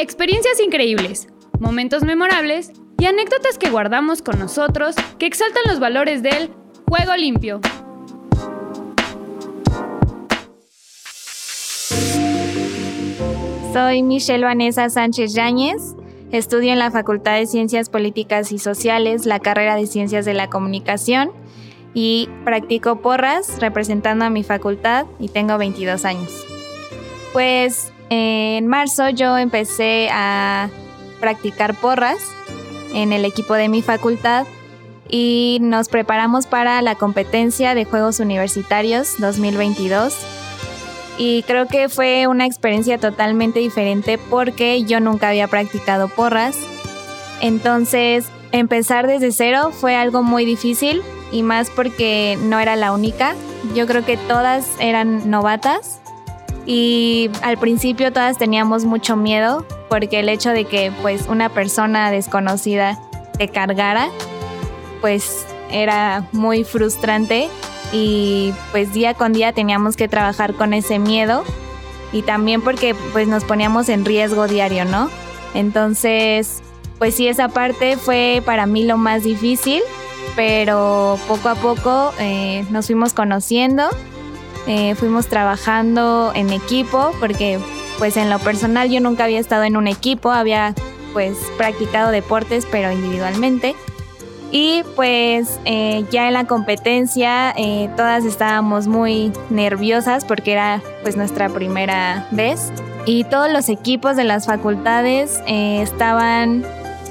Experiencias increíbles, momentos memorables y anécdotas que guardamos con nosotros que exaltan los valores del juego limpio. Soy Michelle Vanessa Sánchez Yáñez. Estudio en la Facultad de Ciencias Políticas y Sociales, la carrera de Ciencias de la Comunicación y practico porras representando a mi facultad y tengo 22 años. Pues en marzo yo empecé a practicar porras en el equipo de mi facultad y nos preparamos para la competencia de Juegos Universitarios 2022 y creo que fue una experiencia totalmente diferente porque yo nunca había practicado porras. Entonces, empezar desde cero fue algo muy difícil y más porque no era la única. Yo creo que todas eran novatas y al principio todas teníamos mucho miedo porque el hecho de que pues una persona desconocida te cargara pues era muy frustrante y pues día con día teníamos que trabajar con ese miedo y también porque pues nos poníamos en riesgo diario, ¿no? Entonces, pues sí, esa parte fue para mí lo más difícil, pero poco a poco eh, nos fuimos conociendo, eh, fuimos trabajando en equipo, porque pues en lo personal yo nunca había estado en un equipo, había pues practicado deportes, pero individualmente. Y pues eh, ya en la competencia eh, todas estábamos muy nerviosas porque era pues nuestra primera vez. Y todos los equipos de las facultades eh, estaban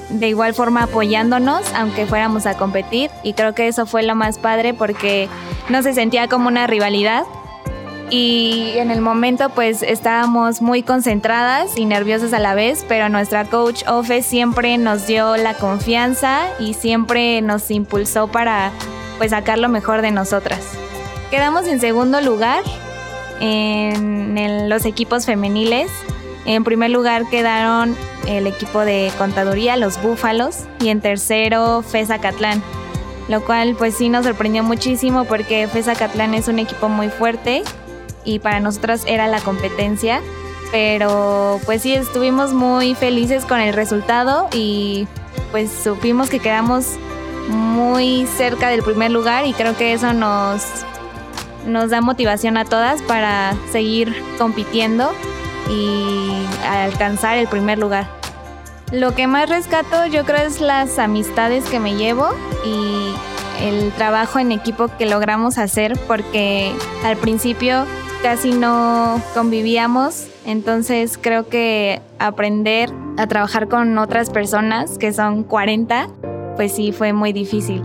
de igual forma apoyándonos aunque fuéramos a competir. Y creo que eso fue lo más padre porque no se sentía como una rivalidad, y en el momento pues estábamos muy concentradas y nerviosas a la vez, pero nuestra coach Ofe siempre nos dio la confianza y siempre nos impulsó para pues sacar lo mejor de nosotras. Quedamos en segundo lugar en, los equipos femeniles. En primer lugar quedaron el equipo de contaduría, los Búfalos, y en tercero FESA Catlán, lo cual pues sí nos sorprendió muchísimo porque FESA Catlán es un equipo muy fuerte y para nosotras era la competencia. Pero pues sí, estuvimos muy felices con el resultado y pues supimos que quedamos muy cerca del primer lugar y creo que eso nos, nos da motivación a todas para seguir compitiendo y alcanzar el primer lugar. Lo que más rescato yo creo es las amistades que me llevo y el trabajo en equipo que logramos hacer porque al principio casi no convivíamos, entonces creo que aprender a trabajar con otras personas, que son 40, pues sí fue muy difícil.